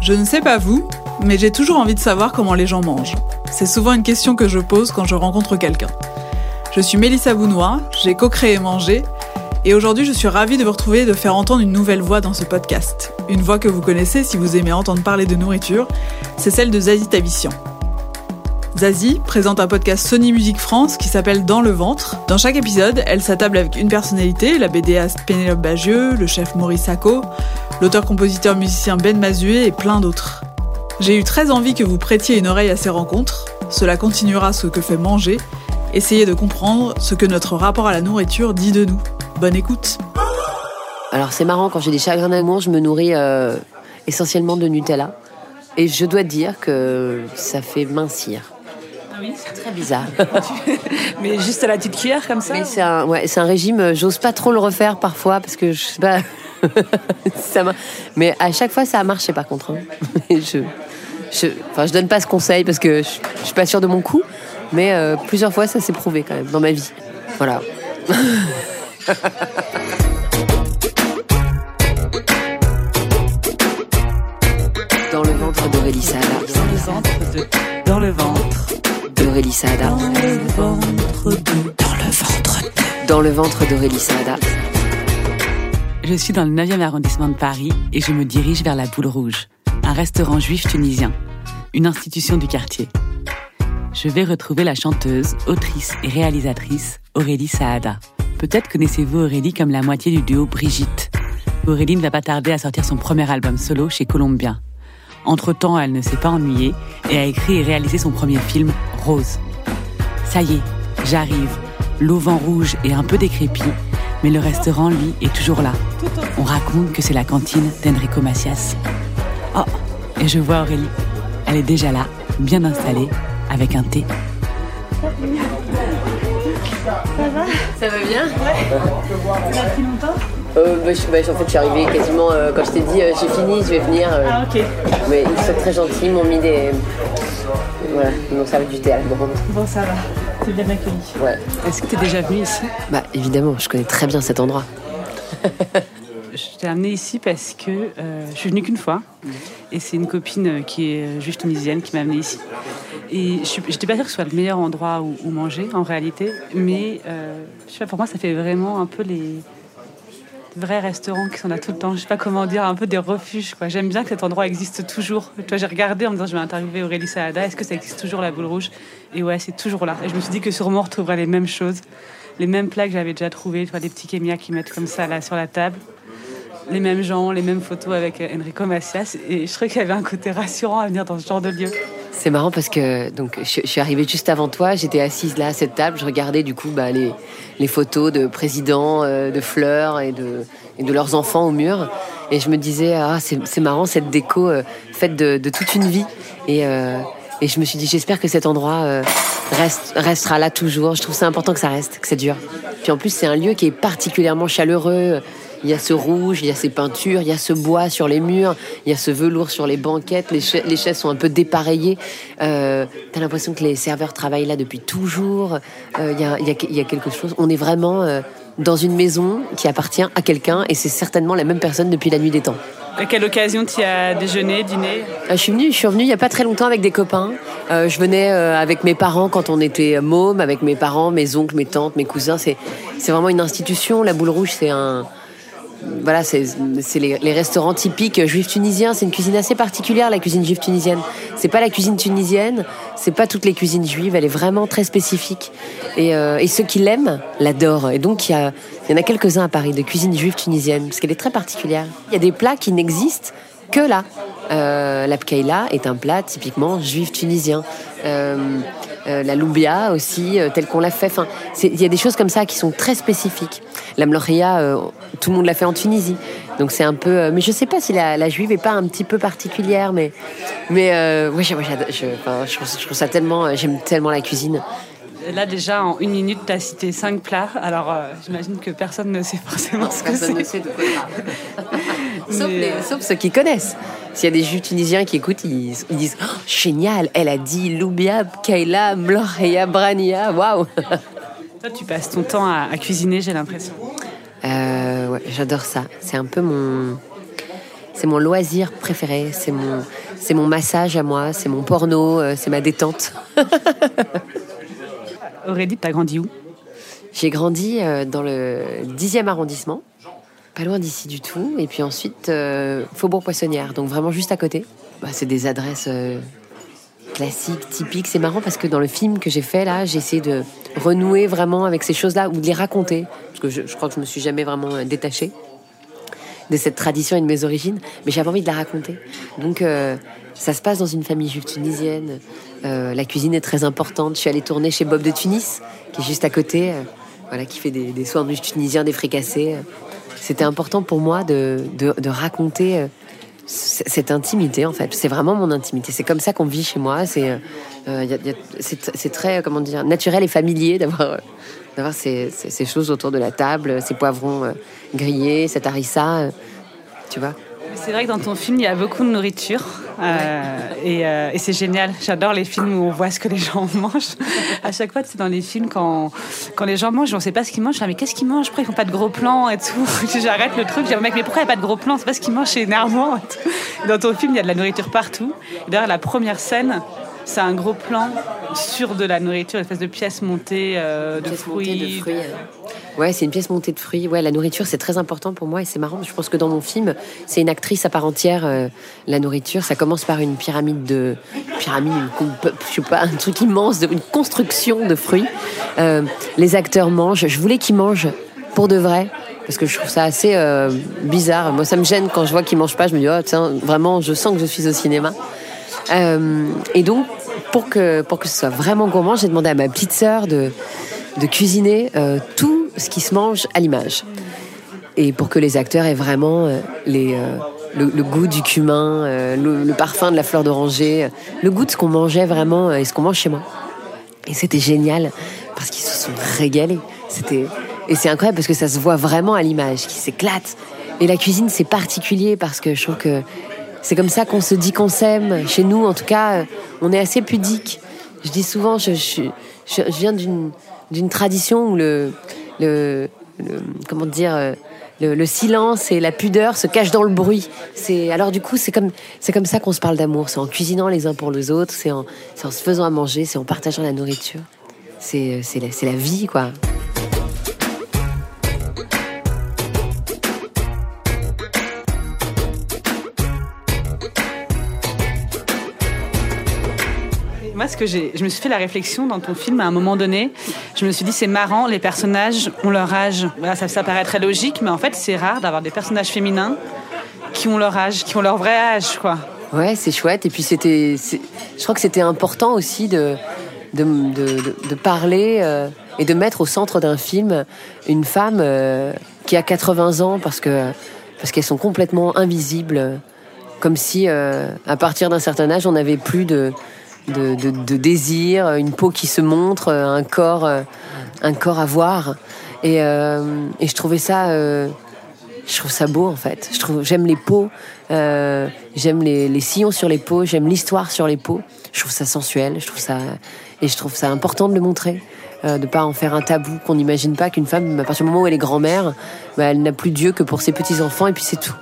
Je ne sais pas vous, mais j'ai toujours envie de savoir comment les gens mangent. C'est souvent une question que je pose quand je rencontre quelqu'un. Je suis Mélissa Bounois, j'ai co-créé Manger, et aujourd'hui je suis ravie de vous retrouver et de faire entendre une nouvelle voix dans ce podcast. Une voix que vous connaissez si vous aimez entendre parler de nourriture, c'est celle de Zazie Tavissian. Zazie présente un podcast Sony Music France qui s'appelle Dans le ventre. Dans chaque épisode, elle s'attable avec une personnalité, la BDaste Pénélope Bagieux, le chef Maurice Sacco, l'auteur-compositeur-musicien Ben Mazué et plein d'autres. J'ai eu très envie que vous prêtiez une oreille à ces rencontres. Cela continuera ce que fait manger. Essayez de comprendre ce que notre rapport à la nourriture dit de nous. Bonne écoute. Alors c'est marrant, quand j'ai des chagrins d'amour, je me nourris euh, essentiellement de Nutella. Et je dois dire que ça fait mincir. Ah oui C'est très bizarre. Mais juste à la petite cuillère comme ça Mais c'est un, ouais, c'est un régime, euh, j'ose pas trop le refaire parfois parce que je sais pas. ça m'a- Mais à chaque fois, ça a marché par contre. hein. Je, je, enfin, je donne pas ce conseil parce que je, je suis pas sûre de mon coup. Mais euh, plusieurs fois, ça s'est prouvé quand même dans ma vie. Voilà. Dans le ventre d'Aurélie Saada. Dans le ventre de... Dans le ventre. D'Aurélie Saada. Dans le ventre de... Dans le ventre de... Dans le ventre d'Aurélie Saada. Je suis dans le 9e arrondissement de Paris et je me dirige vers la Boule Rouge, un restaurant juif tunisien, une institution du quartier. Je vais retrouver la chanteuse, autrice et réalisatrice Aurélie Saada. Peut-être connaissez-vous Aurélie comme la moitié du duo Brigitte. Aurélie ne va pas tarder à sortir son premier album solo chez Columbia. Entre-temps, elle ne s'est pas ennuyée et a écrit et réalisé son premier film, Rose. Ça y est, j'arrive. L'auvent rouge est un peu décrépit, mais le restaurant, lui, est toujours là. On raconte que c'est la cantine d'Enrico Macias. Oh, et je vois Aurélie. Elle est déjà là, bien installée, avec un thé. Ça va? Bien? Euh, bah, je, bah, En fait, je suis arrivée quasiment euh, quand je t'ai dit euh, j'ai fini, je vais venir. euh, Ah, ok. Mais ils sont très gentils, ils m'ont mis des. Voilà, ils m'ont servi du thé à la. Bon, ça va. C'est bien accueilli. Ouais. Est-ce que tu es déjà venue ici? Bah évidemment, je connais très bien cet endroit. Je t'ai amenée ici parce que euh, je suis venue qu'une fois. Et c'est une copine qui est juive tunisienne qui m'a amenée ici. Et je n'étais pas sûre que ce soit le meilleur endroit où, où manger, en réalité. Mais euh, je sais pas, pour moi, ça fait vraiment un peu les vrais restaurants qui sont là tout le temps. Je sais pas comment dire, un peu des refuges. quoi. J'aime bien que cet endroit existe toujours. Tu vois, j'ai regardé en me disant, je vais interviewer Aurélie Saada. Est-ce que ça existe toujours, la boule rouge? Et ouais, c'est toujours là. Et je me suis dit que sûrement, on retrouverait les mêmes choses. Les mêmes plats que j'avais déjà trouvés. Des petits kémias qui mettent comme ça, là, sur la table les mêmes gens, les mêmes photos avec Enrico Macias. Et je trouvais qu'il y avait un côté rassurant à venir dans ce genre de lieu. C'est marrant parce que donc je, suis arrivée juste avant toi, j'étais assise là à cette table, je regardais du coup bah, les, les photos de présidents, euh, de fleurs et de, et de leurs enfants au mur. Et je me disais, ah, c'est c'est marrant cette déco euh, faite de, de toute une vie. Et, euh, et je me suis dit, j'espère que cet endroit euh, reste, restera là toujours. Je trouve ça important que ça reste, que ça dure. Puis en plus, c'est un lieu qui est particulièrement chaleureux. Il y a ce rouge, il y a ces peintures, il y a ce bois sur les murs, il y a ce velours sur les banquettes, les, cha- les chaises sont un peu dépareillées. Euh, T'as l'impression que les serveurs travaillent là depuis toujours. Euh, Il y, a, il y a- il y a quelque chose. On est vraiment euh, dans une maison qui appartient à quelqu'un et c'est certainement la même personne depuis la nuit des temps. À quelle occasion tu y as déjeuné, dîné? Euh, Je suis venue, je suis revenue il y a pas très longtemps avec des copains. Euh, je venais euh, avec mes parents quand on était mômes, avec mes parents, mes oncles, mes tantes, mes cousins. C'est c'est vraiment une institution. La Boule Rouge, c'est un voilà, c'est les, restaurants typiques juifs tunisiens. C'est une cuisine assez particulière, la cuisine juive tunisienne. C'est pas la cuisine tunisienne, c'est pas toutes les cuisines juives. Elle est vraiment très spécifique. Et, euh, ceux qui l'aiment l'adorent. Et donc il y, en a quelques-uns à Paris de cuisine juive tunisienne, parce qu'elle est très particulière. Il y a des plats qui n'existent que là. Euh, est un plat typiquement juif tunisien. La loubia aussi, telle qu'on l'a fait. Enfin, il y a des choses comme ça qui sont très spécifiques. La mloria, tout le monde l'a fait en Tunisie. Donc c'est un peu. mais je sais pas si la, juive est pas un petit peu particulière, mais mais oui, je, je, je, trouve ça tellement. J'aime tellement la cuisine. Là, déjà, en une minute, tu as cité cinq plats. Alors, euh, j'imagine que personne ne sait forcément ce que c'est. Personne ne sait de quoi sauf, euh, sauf, ceux qui connaissent. S'il y a des juifs tunisiens qui écoutent, ils, disent oh, Génial, elle a dit Loubia, Kaila, Mloria, Brania, waouh Toi, tu passes ton temps à, cuisiner, j'ai l'impression. Euh, ouais, j'adore ça. C'est un peu mon. C'est mon loisir préféré. C'est mon, c'est mon massage à moi. C'est mon porno. c'est ma détente. Aurélie, t'as grandi où? J'ai grandi euh, dans le 10e arrondissement, pas loin d'ici du tout. Et puis ensuite, euh, Faubourg Poissonnière, donc vraiment juste à côté. Bah, c'est des adresses euh, classiques, typiques. C'est marrant parce que dans le film que j'ai fait là, j'ai essayé de renouer vraiment avec ces choses-là ou de les raconter. Parce que je, crois que je me suis jamais vraiment détachée de cette tradition et de mes origines, mais j'avais envie de la raconter. Donc ça se passe dans une famille juive tunisienne. Euh, la cuisine est très importante. Je suis allée tourner chez Bob de Tunis, qui est juste à côté, euh, voilà, qui fait des, des sandwichs tunisiens, des fricassés. C'était important pour moi de, de, raconter euh, cette intimité, en fait. C'est vraiment mon intimité. C'est comme ça qu'on vit chez moi. C'est c'est très, comment dire, naturel et familier d'avoir d'avoir ces, ces, choses autour de la table, ces poivrons grillés, cette harissa, tu vois. C'est vrai que dans ton film, il y a beaucoup de nourriture. Euh, euh, et, c'est génial. J'adore les films où on voit ce que les gens mangent. À chaque fois, c'est dans les films quand, quand les gens mangent, on ne sait pas ce qu'ils mangent. Je dis, mais qu'est-ce qu'ils mangent? Pourquoi ils font pas de gros plans et tout? J'arrête le truc. Je dis, mais pourquoi il n'y a pas de gros plans? C'est pas ce qu'ils mangent, c'est énervant. Dans ton film, il y a de la nourriture partout. D'ailleurs, la première scène, c'est un gros plan sur de la nourriture, une espèce de pièce montée euh, de, fruits. de fruits. Ouais, c'est une pièce montée de fruits. Ouais, la nourriture, c'est très important pour moi et c'est marrant. Je pense que dans mon film, c'est une actrice à part entière. Euh, la nourriture, ça commence par une pyramide de pyramide, je sais pas, un truc immense, une construction de fruits. Euh, les acteurs mangent. Je voulais qu'ils mangent pour de vrai parce que je trouve ça assez bizarre. Moi, ça me gêne quand je vois qu'ils mangent pas. Je me dis, oh, tiens, vraiment, je sens que je suis au cinéma. Euh, et donc, pour que, pour que ce soit vraiment gourmand, j'ai demandé à ma petite sœur de, de cuisiner euh, tout ce qui se mange à l'image. Et pour que les acteurs aient vraiment euh, les, le, goût du cumin, le, parfum de la fleur d'oranger, le goût de ce qu'on mangeait vraiment et ce qu'on mange chez moi. Et c'était génial parce qu'ils se sont régalés. C'était et c'est incroyable parce que ça se voit vraiment à l'image, qui s'éclate. Et la cuisine, c'est particulier parce que je trouve que c'est comme ça qu'on se dit qu'on s'aime. Chez nous, en tout cas, on est assez pudique. Je dis souvent, je, viens d'une tradition où le, le, comment dire, euh, le, silence et la pudeur se cachent dans le bruit. C'est alors du coup, c'est comme c'est comme ça qu'on se parle d'amour. C'est en cuisinant les uns pour les autres, c'est en, en se faisant à manger, c'est en partageant la nourriture. C'est c'est la, la vie, quoi. Moi, ce que je me suis fait la réflexion dans ton film à un moment donné. Je me suis dit, c'est marrant, les personnages ont leur âge. Voilà, ça, ça paraît très logique, mais en fait, c'est rare d'avoir des personnages féminins qui ont leur âge, qui ont leur vrai âge, quoi. Ouais, c'est chouette. Et puis, c'était, je crois que c'était important aussi de, de, de, parler euh, et de mettre au centre d'un film une femme euh, qui a 80 ans parce que parce qu'elles sont complètement invisibles, comme si euh, à partir d'un certain âge on n'avait plus de de, désir, une peau qui se montre, un corps, un corps à voir. Et, euh, je trouvais ça, euh, je trouve ça beau en fait. Je trouve, j'aime les peaux, euh, j'aime les, sillons sur les peaux, j'aime l'histoire sur les peaux. Je trouve ça sensuel, je trouve ça, et je trouve ça important de le montrer. de ne pas en faire un tabou, qu'on n'imagine pas qu'une femme, à partir du moment où elle est grand-mère, bah, elle n'a plus Dieu que pour ses petits-enfants, et puis c'est tout.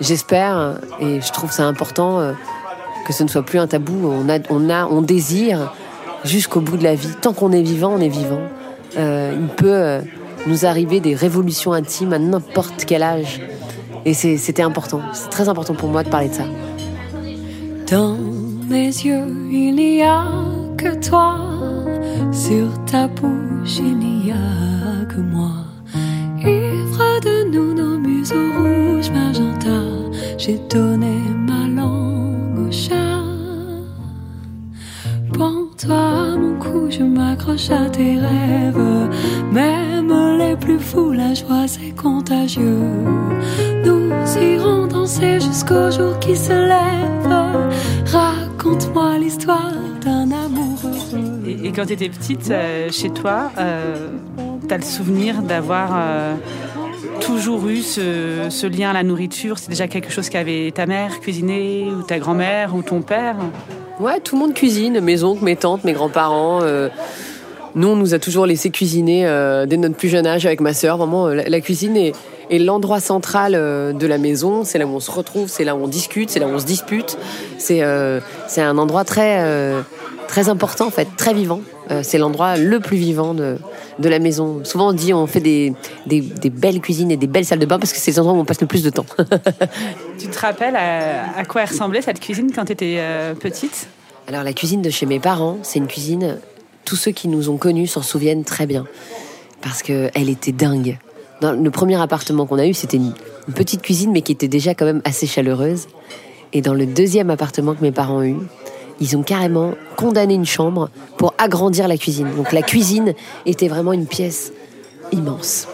J'espère, et je trouve ça important que ce ne soit plus un tabou. On a, on a, on désire jusqu'au bout de la vie. Tant qu'on est vivant, on est vivant. Euh, il peut euh, nous arriver des révolutions intimes à n'importe quel âge. Et c'était important. C'est très important pour moi de parler de ça. Dans mes yeux, il n'y a que toi. Sur ta bouche, il n'y a que moi. Ivre de nous, nos museaux rouges, magenta, j'ai donné je m'accroche à tes rêves. Même les plus fous, la joie c'est contagieux. Nous irons danser jusqu'au jour qui se lève. Raconte-moi l'histoire d'un amour. Et, quand tu étais petite, euh, chez toi, euh, tu as le souvenir d'avoir euh, toujours eu ce, ce lien à la nourriture? C'est déjà quelque chose qu'avait ta mère cuisiné, ou ta grand-mère, ou ton père? Ouais, tout le monde cuisine, mes oncles, mes tantes, mes grands-parents. euh, nous, on nous a toujours laissé cuisiner euh, dès notre plus jeune âge avec ma sœur. Vraiment, euh, la, cuisine est, l'endroit central de la maison. C'est là où on se retrouve, c'est là où on discute, c'est là où on se dispute. C'est un endroit très, très important, en fait, très vivant. Euh, c'est l'endroit le plus vivant de, de la maison. Souvent, on dit on fait des, des, des belles cuisines et des belles salles de bain parce que c'est les endroits où on passe le plus de temps. Tu te rappelles à, à quoi elle ressemblait cette cuisine quand tu étais petite? Alors la cuisine de chez mes parents, c'est une cuisine, tous ceux qui nous ont connus s'en souviennent très bien, parce que elle était dingue. Dans le premier appartement qu'on a eu, c'était une, une petite cuisine, mais qui était déjà quand même assez chaleureuse. Et dans le deuxième appartement que mes parents ont eu, ils ont carrément condamné une chambre pour agrandir la cuisine. Donc la cuisine était vraiment une pièce immense,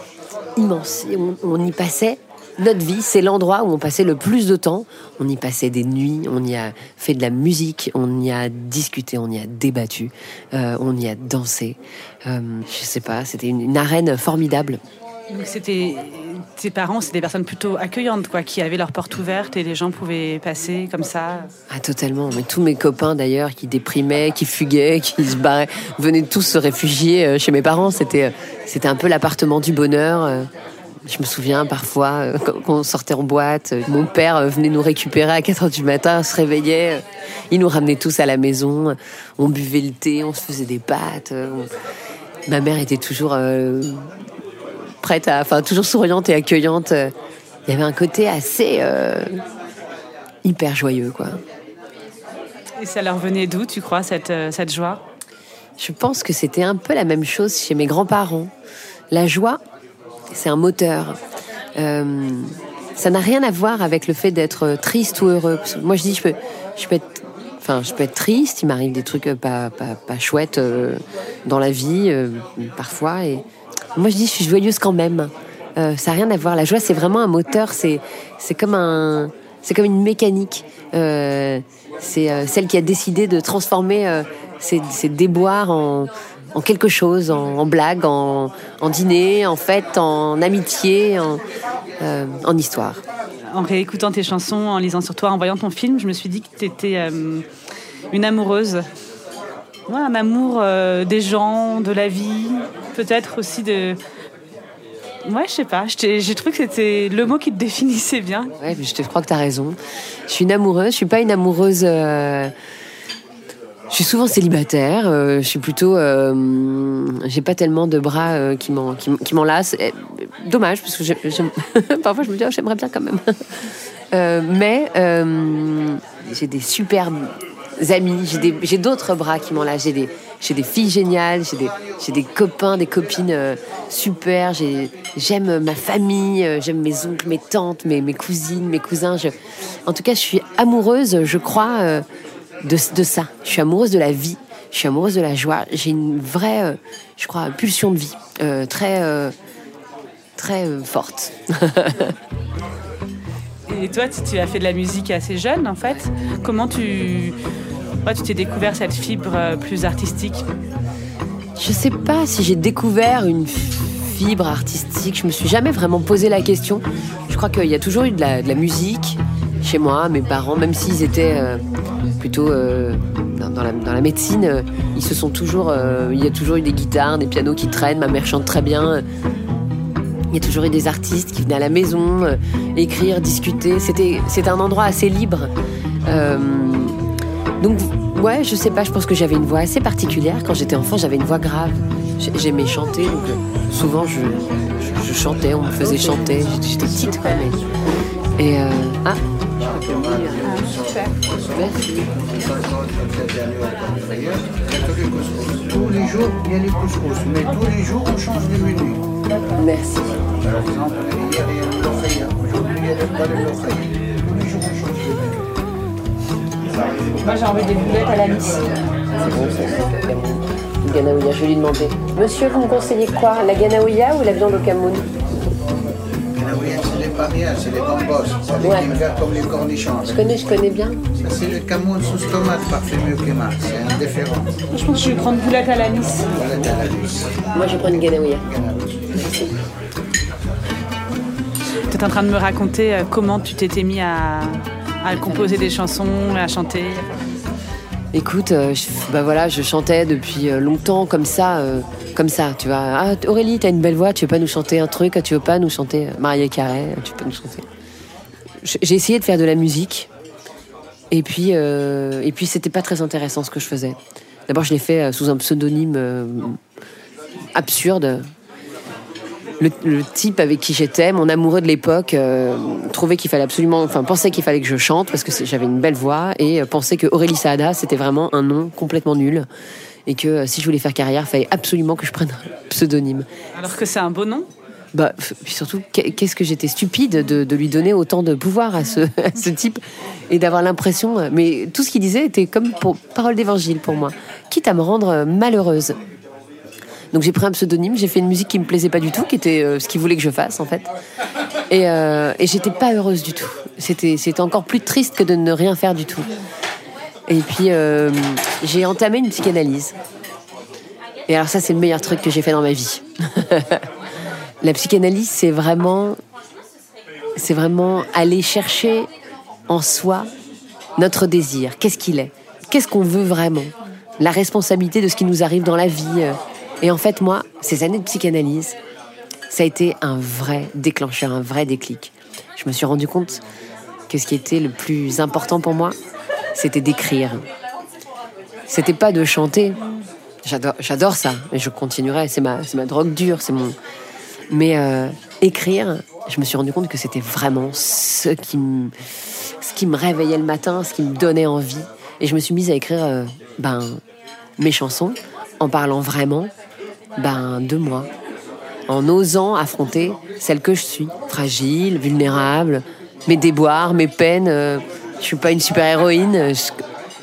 immense. Et on, y passait notre vie, c'est l'endroit où on passait le plus de temps. On y passait des nuits, on y a fait de la musique, on y a discuté, on y a débattu, euh, on y a dansé. Euh, je sais pas, c'était une, une arène formidable. C'était tes parents, c'était des personnes plutôt accueillantes, quoi, qui avaient leurs portes ouvertes et les gens pouvaient passer comme ça. Ah totalement, mais tous mes copains d'ailleurs qui déprimaient, qui fuguaient, qui se barraient, venaient tous se réfugier euh, chez mes parents. C'était euh, c'était un peu l'appartement du bonheur. euh. Je me souviens parfois quand on sortait en boîte, mon père venait nous récupérer à 4 heures du matin, se réveillait, il nous ramenait tous à la maison, on buvait le thé, on se faisait des pâtes. Ma mère était toujours prête à, enfin toujours souriante et accueillante. euh. Il y avait un côté assez euh, hyper joyeux quoi. Et ça leur venait d'où, tu crois, cette, euh, cette joie? Je pense que c'était un peu la même chose chez mes grands-parents. La joie, c'est un moteur. Euh, ça n'a rien à voir avec le fait d'être triste ou heureux. Moi, je dis, je peux, je peux être, enfin, je peux être triste. Il m'arrive des trucs pas, pas, pas chouettes dans la vie, parfois. Et moi, je dis, je suis joyeuse quand même. Euh, ça n'a rien à voir. La joie, c'est vraiment un moteur. C'est, c'est comme un, c'est comme une mécanique. Euh, c'est euh, celle qui a décidé de transformer ses, déboires en, quelque chose, en, blague, en, dîner, en fête, en amitié, en, en histoire. En réécoutant tes chansons, en lisant sur toi, en voyant ton film, je me suis dit que tu étais une amoureuse. Ouais, un amour euh, des gens, de la vie, peut-être aussi de... Ouais, je sais pas, j'ai trouvé que c'était le mot qui te définissait bien. Ouais, je te crois que tu as raison. Je suis une amoureuse, je suis pas une amoureuse. euh, Je suis souvent célibataire. euh, je suis plutôt. J'ai pas tellement de bras qui m'enlacent. Dommage, parce que parfois je me dis, oh, j'aimerais bien quand même. Mais j'ai des superbes amis, j'ai d'autres bras qui m'enlacent. J'ai des, des filles géniales, j'ai des, des copains, des copines euh, super. j'ai- J'aime ma famille, euh, j'aime mes oncles, mes tantes, mes, mes cousines, mes cousins. En tout cas, je suis amoureuse, je crois, euh, de, de ça. Je suis amoureuse de la vie, je suis amoureuse de la joie. J'ai une vraie, je crois, pulsion de vie, très, très forte. Et toi, tu as fait de la musique assez jeune, en fait. Comment tu... ouais, tu t'es découvert cette fibre euh, plus artistique Je sais pas si j'ai découvert une fibre artistique. Je me suis jamais vraiment posé la question. Je crois qu'il y a toujours eu de la, musique chez moi, mes parents, même s'ils étaient euh, plutôt euh, dans, la, dans la médecine, ils se sont toujours. il y a toujours eu des guitares, des pianos qui traînent. Ma mère chante très bien. Il y a toujours eu des artistes qui venaient à la maison écrire, discuter. C'était, un endroit assez libre. Donc, ouais, je sais pas, je pense que j'avais une voix assez particulière. Quand j'étais enfant, j'avais une voix grave. J'ai- J'aimais chanter, donc euh, souvent je, je, je chantais, on me faisait chanter. J'étais- petite, quoi, mais. Et. euh, ah, Merci. Tous les jours, il y a les couscous, mais tous les jours, on change de menu. Merci. Par exemple, hier, il y a le. Aujourd'hui, il y a le Moi, j'ai envie des boulettes à la lisse. C'est bon, ça. une ganaouya. Je vais lui demander. Monsieur, vous me conseillez quoi La ganaouya ou la viande au Cameroun? Ganaouya, c'est les parias, c'est les bambos. C'est les Ouais. kingas comme les cornichons. Je connais, je connais bien. Ça, c'est le Cameroun sous tomate parfumé au kéma. C'est indifférent. Je pense que je vais prendre boulette à l'anis. Voilà, t'as la luz. Moi, je prends une ganaouya. Tu étais en train de me raconter euh, comment tu t'étais mis à, à composer des chansons, à chanter. Écoute, euh, je, bah voilà, je chantais depuis euh, longtemps comme ça, euh, comme ça, tu vois. Ah, Aurélie, t'as une belle voix, tu veux pas nous chanter un truc Tu veux pas nous chanter euh, Maria Carré Tu peux nous chanter J'ai essayé de faire de la musique, et puis, euh, et puis c'était pas très intéressant ce que je faisais. D'abord, je l'ai fait euh, sous un pseudonyme euh, absurde. Le, le type avec qui j'étais, mon amoureux de l'époque, euh, trouvait qu'il fallait absolument, enfin pensait qu'il fallait que je chante parce que j'avais une belle voix et euh, pensait que Aurélie Saada c'était vraiment un nom complètement nul et que euh, si je voulais faire carrière, il fallait absolument que je prenne un pseudonyme. Alors que c'est un beau nom? Bah, puis surtout, qu'est- qu'est-ce que j'étais stupide de, de lui donner autant de pouvoir à ce, à ce type et d'avoir l'impression. Mais tout ce qu'il disait était comme pour parole d'évangile pour moi, quitte à me rendre malheureuse. Donc j'ai pris un pseudonyme, j'ai fait une musique qui me plaisait pas du tout, qui était euh, ce qu'il voulait que je fasse en fait. Et, euh, et j'étais pas heureuse du tout. C'était encore plus triste que de ne rien faire du tout. Et puis euh, j'ai entamé une psychanalyse. Et alors ça c'est le meilleur truc que j'ai fait dans ma vie. La psychanalyse, c'est vraiment, c'est vraiment aller chercher en soi notre désir. Qu'est-ce qu'il est? Qu'est-ce qu'on veut vraiment? La responsabilité de ce qui nous arrive dans la vie. Et en fait, moi, ces années de psychanalyse, ça a été un vrai déclencheur, un vrai déclic. Je me suis rendu compte que ce qui était le plus important pour moi, c'était d'écrire. C'était pas de chanter. J'adore, ça, et je continuerai. C'est ma, ma drogue dure, c'est mon. Mais euh, écrire, je me suis rendu compte que c'était vraiment ce qui me, ce qui me réveillait le matin, ce qui me donnait envie. Et je me suis mise à écrire, euh, ben, mes chansons en parlant vraiment, ben, de moi, en osant affronter celle que je suis, fragile, vulnérable, mes déboires, mes peines. euh, je suis pas une super héroïne, euh,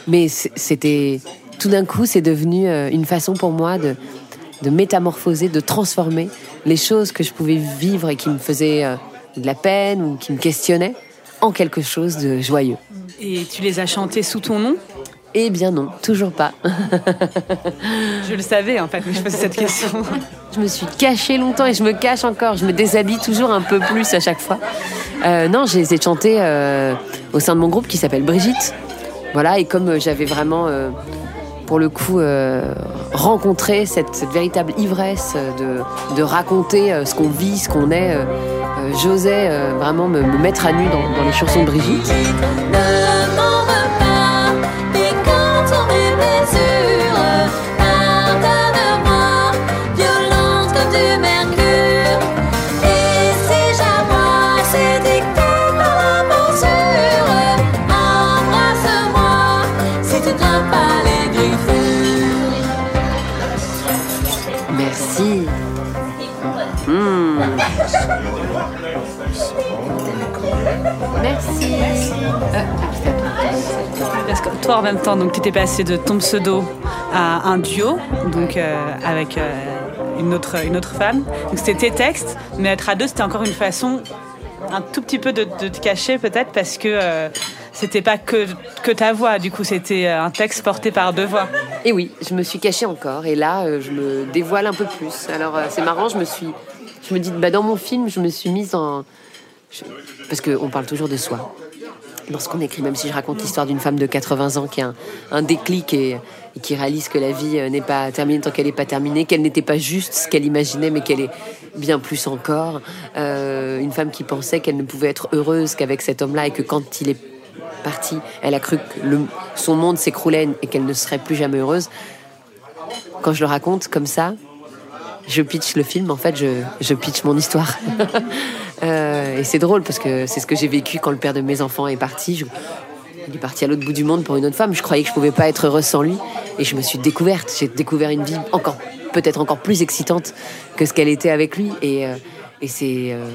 mais c'était tout d'un coup, c'est devenu euh, une façon pour moi de, de métamorphoser, de transformer les choses que je pouvais vivre et qui me faisaient euh, de la peine ou qui me questionnaient en quelque chose de joyeux. Et tu les as chantés sous ton nom? Eh bien non, toujours pas. Je le savais en fait, mais je posais cette question. Je me suis cachée longtemps et je me cache encore. Je me déshabille toujours un peu plus à chaque fois. Euh, non, je les ai chantés euh, au sein de mon groupe qui s'appelle Brigitte. Voilà, et comme euh, j'avais vraiment, euh, pour le coup, euh, rencontré cette, cette véritable ivresse de, de raconter euh, ce qu'on vit, ce qu'on est, j'osais euh, vraiment me, me mettre à nu dans, dans les chansons de Brigitte. Parce que toi, en même temps, tu étais passé de ton pseudo à un duo, donc euh, avec euh, une autre une autre femme. Donc c'était tes textes, mais être à deux, c'était encore une façon un tout petit peu de, te cacher peut-être parce que euh, c'était pas que que ta voix. Du coup, c'était euh, un texte porté par deux voix. Et oui, je me suis cachée encore. Et là, euh, je me dévoile un peu plus. Alors, euh, c'est marrant, je me suis. Je me dis, bah, dans mon film, je me suis mise en. Parce qu'on parle toujours de soi. Lorsqu'on écrit, même si je raconte l'histoire d'une femme de 80 ans qui a un, déclic et, qui réalise que la vie euh, n'est pas terminée tant qu'elle n'est pas terminée, qu'elle n'était pas juste ce qu'elle imaginait, mais qu'elle est bien plus encore. Euh, une femme qui pensait qu'elle ne pouvait être heureuse qu'avec cet homme-là et que quand il est parti, elle a cru que son monde s'écroulait et qu'elle ne serait plus jamais heureuse. Quand je le raconte comme ça, je pitch le film, en fait, je, je pitch mon histoire. Euh, et c'est drôle parce que c'est ce que j'ai vécu quand le père de mes enfants est parti. Il est parti à l'autre bout du monde pour une autre femme. Je croyais que je pouvais pas être heureuse sans lui. Et je me suis découverte. J'ai découvert une vie encore, peut-être encore plus excitante que ce qu'elle était avec lui. Et, euh, euh,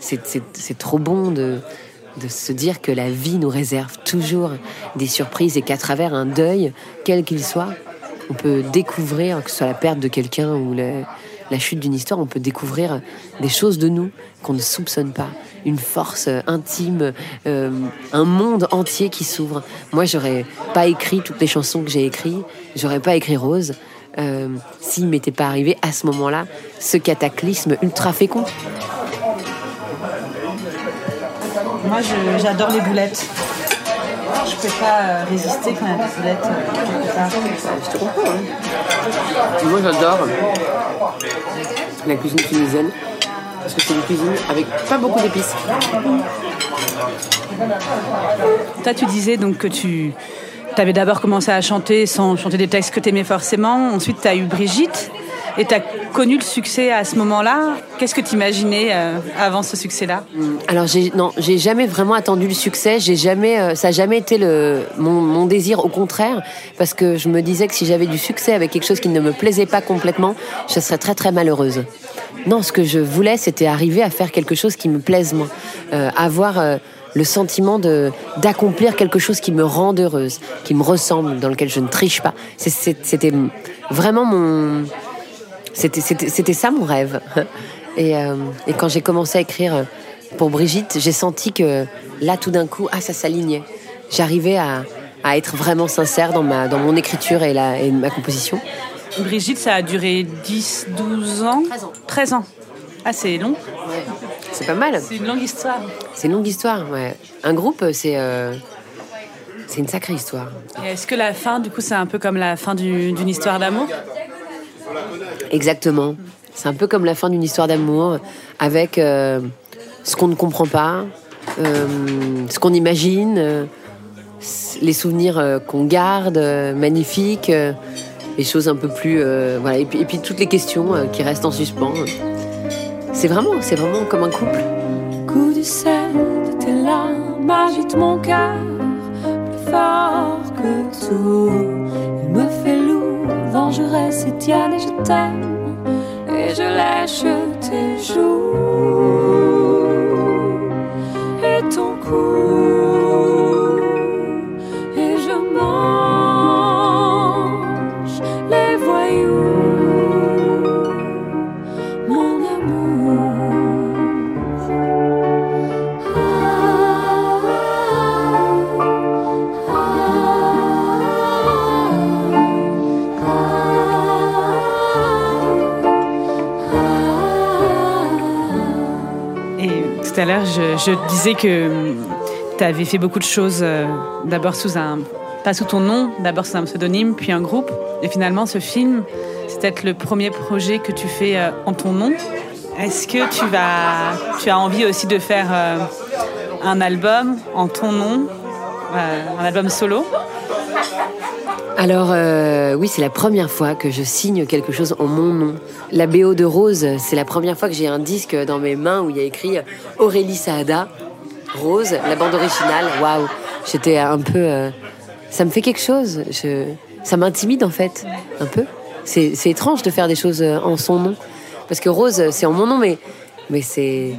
c'est- c'est trop bon de, de se dire que la vie nous réserve toujours des surprises et qu'à travers un deuil, quel qu'il soit, on peut découvrir, que ce soit la perte de quelqu'un ou la, chute d'une histoire, on peut découvrir des choses de nous qu'on ne soupçonne pas. Une force intime, euh, un monde entier qui s'ouvre. Moi, j'aurais pas écrit toutes les chansons que j'ai écrites, j'aurais pas écrit Rose euh, s'il m'était pas arrivé à ce moment-là ce cataclysme ultra fécond. Moi, j'adore les boulettes. Je peux pas euh, résister quand il y a des boulettes euh, quelque part. Je te comprends. hein. Moi, j'adore la cuisine tunisienne parce que c'est une cuisine avec pas beaucoup d'épices. Toi, tu disais donc que tu avais d'abord commencé à chanter sans chanter des textes que tu aimais forcément. Ensuite, tu as eu Brigitte et tu as connu le succès à ce moment-là? Qu'est-ce que tu imaginais avant ce succès-là? Alors j'ai non, j'ai jamais vraiment attendu le succès. Jamais, euh, ça a jamais été le mon, désir. Au contraire, parce que je me disais que si j'avais du succès avec quelque chose qui ne me plaisait pas complètement, je serais très très malheureuse. Non, ce que je voulais, c'était arriver à faire quelque chose qui me plaise moi, Euh, avoir euh, le sentiment de d'accomplir quelque chose qui me rende heureuse, qui me ressemble, dans lequel je ne triche pas. C'était vraiment mon c'était, ça mon rêve. Et, euh, et quand j'ai commencé à écrire euh, pour Brigitte, j'ai senti que là, tout d'un coup, ah, ça s'alignait. J'arrivais à, à être vraiment sincère dans, ma, dans mon écriture et, la, et ma composition. Brigitte, ça a duré 10, 12 ans 13 ans. 13 ans. Ah, c'est long. C'est pas mal. C'est une longue histoire. C'est une longue histoire. Ouais. Un groupe, c'est, euh, c'est une sacrée histoire. Est-ce que la fin, du coup, c'est un peu comme la fin du- d'une histoire d'amour? Exactement. C'est un peu comme la fin d'une histoire d'amour, avec euh, ce qu'on ne comprend pas, euh, ce qu'on imagine, euh, les souvenirs qu'on garde, magnifiques, les choses un peu plus, voilà, et puis, toutes les questions qui restent en suspens. C'est vraiment, c'est vraiment comme un couple. Coup du sel de tes larmes agite mon cœur plus fort que tout. Vengeresse et tienne et je t'aime. Et je lèche tes joues et ton cou. Je, disais que tu avais fait beaucoup de choses, euh, d'abord sous un. pas sous ton nom, d'abord sous un pseudonyme, puis un groupe. Et finalement, ce film, c'est peut-être le premier projet que tu fais euh, en ton nom. Est-ce que tu, vas, tu as envie aussi de faire euh, un album en ton nom, un album solo? Alors euh, oui, c'est la première fois que je signe quelque chose en mon nom. La BO de Rose, c'est la première fois que j'ai un disque dans mes mains où il y a écrit Aurélie Saada, Rose, la bande originale. Waouh, j'étais un peu, euh, ça me fait quelque chose. Je, ça m'intimide en fait, un peu. C'est étrange de faire des choses euh, en son nom, parce que Rose, c'est en mon nom, mais mais c'est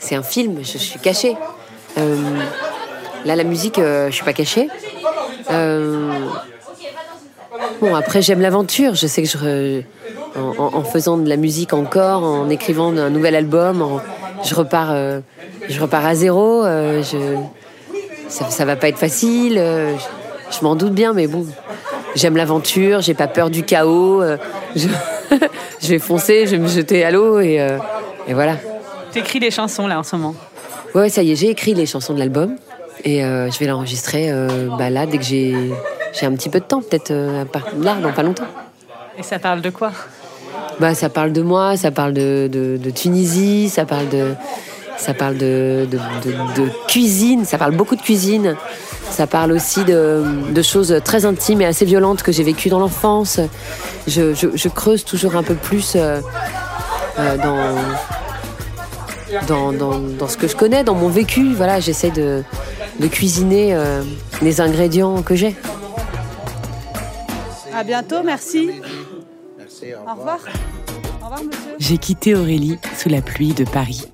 c'est un film. Je, suis cachée. Euh, là, la musique, euh, je suis pas cachée. Euh, Bon, après, j'aime l'aventure. Je sais que je, en, en- en faisant de la musique encore, en écrivant un nouvel album, en- je repars, euh, je repars à zéro. euh, je, ça, ça va pas être facile. euh, je je m'en doute bien, mais bon, j'aime l'aventure. J'ai pas peur du chaos. je, je vais foncer, je vais me jeter à l'eau et, et voilà. Tu écris des chansons là en ce moment? Ouais, ça y est, j'ai écrit les chansons de l'album et je vais l'enregistrer bah, là dès que j'ai j'ai un petit peu de temps, peut-être euh, là dans pas longtemps. Et ça parle de quoi? Bah, ça parle de moi, ça parle de, de, de Tunisie, ça parle de, ça parle de, de, de- de cuisine, ça parle beaucoup de cuisine. Ça parle aussi de, de choses très intimes et assez violentes que j'ai vécues dans l'enfance. Je, je, je creuse toujours un peu plus euh, euh, dans, dans, dans, dans ce que je connais, dans mon vécu. Voilà, j'essaie de, de cuisiner euh, les ingrédients que j'ai. À bientôt, merci. Merci, Au revoir. Au revoir, monsieur. J'ai quitté Aurélie sous la pluie de Paris.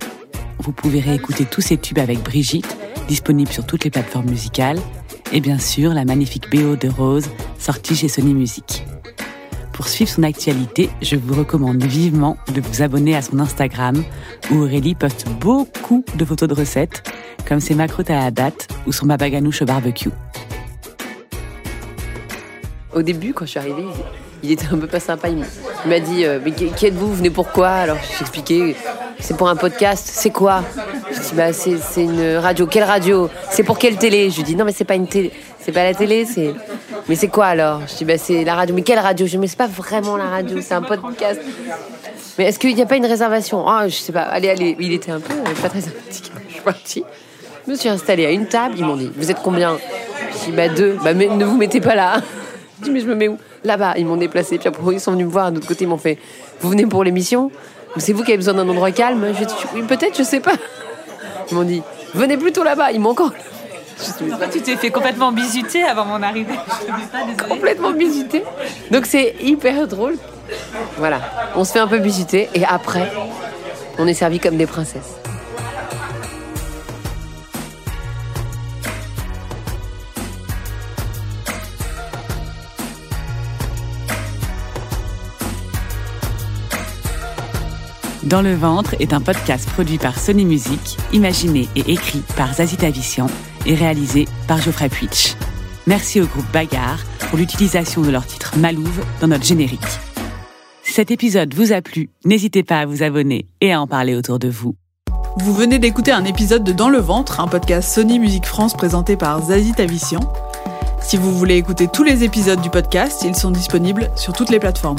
Vous pouvez réécouter tous ces tubes avec Brigitte, disponible sur toutes les plateformes musicales, et bien sûr la magnifique BO de Rose, sortie chez Sony Music. pour suivre son actualité, je vous recommande vivement de vous abonner à son Instagram où Aurélie poste beaucoup de photos de recettes, comme ses macros à la date ou son babaganouche au barbecue. Au début, quand je suis arrivée, il était un peu pas sympa. Il m'a dit euh, Mais qui êtes-vous? Vous venez pourquoi Alors j'ai expliqué C'est pour un podcast. C'est quoi? Je dis bah, c'est, une radio. Quelle radio? C'est pour quelle télé? Je lui dis Non, mais c'est pas une télé. C'est pas la télé, c'est. Mais c'est quoi alors? Je dis bah, C'est la radio. Mais quelle radio? Je dis Mais c'est pas vraiment la radio, c'est un podcast. Mais est-ce qu'il n'y a pas une réservation? Ah, je sais pas. Allez, allez. Il était un peu euh, pas très sympathique. Je suis partie. Je me suis installée à une table. Ils m'ont dit Vous êtes combien? Je dis Bah, deux. Bah, mais ne vous mettez pas là. Je dis Mais je me mets où Là-bas. Ils m'ont déplacé. Puis après, ils sont venus me voir. De l'autre côté, ils m'ont fait Vous venez pour l'émission Ou c'est vous qui avez besoin d'un endroit calme Je dis Oui, peut-être, je sais pas. Ils m'ont dit Venez plutôt là-bas. Ils m'ont encore Tu t'es fait complètement bisuter avant mon arrivée. Je te dis ça, désolée. complètement visité. Donc c'est hyper drôle. Voilà, on se fait un peu visiter et après, on est servi comme des princesses. Dans le ventre est un podcast produit par Sony Music, imaginé et écrit par Zazie Tavissian et réalisé par Geoffrey Puitch. Merci au groupe Bagarre pour l'utilisation de leur titre Malouve dans notre générique. Cet épisode vous a plu, n'hésitez pas à vous abonner et à en parler autour de vous. Vous venez d'écouter un épisode de Dans le ventre, un podcast Sony Musique France présenté par Zazie Tavissian. Si vous voulez écouter tous les épisodes du podcast, ils sont disponibles sur toutes les plateformes.